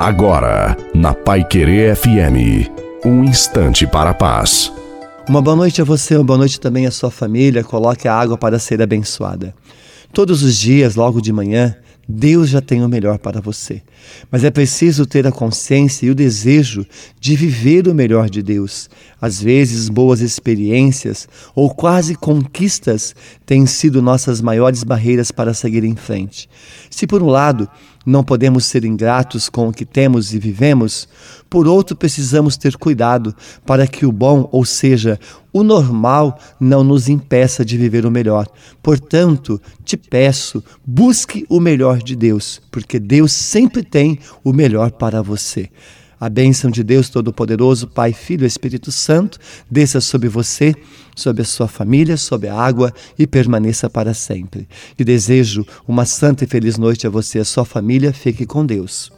Agora, na Pai Querer FM, um instante para a paz. Uma boa noite a você, uma boa noite também à sua família. Coloque a água para ser abençoada. Todos os dias, logo de manhã, Deus já tem o melhor para você. Mas é preciso ter a consciência e o desejo de viver o melhor de Deus. Às vezes, boas experiências ou quase conquistas têm sido nossas maiores barreiras para seguir em frente. Se, por um lado, não podemos ser ingratos com o que temos e vivemos, por outro, precisamos ter cuidado para que o bom, ou seja, o normal, não nos impeça de viver o melhor. Portanto, te peço, busque o melhor de Deus, porque Deus sempre tem o melhor para você. A bênção de Deus Todo-Poderoso, Pai, Filho e Espírito Santo, desça sobre você, sobre a sua família, sobre a água e permaneça para sempre. E desejo uma santa e feliz noite a você e a sua família. Fique com Deus.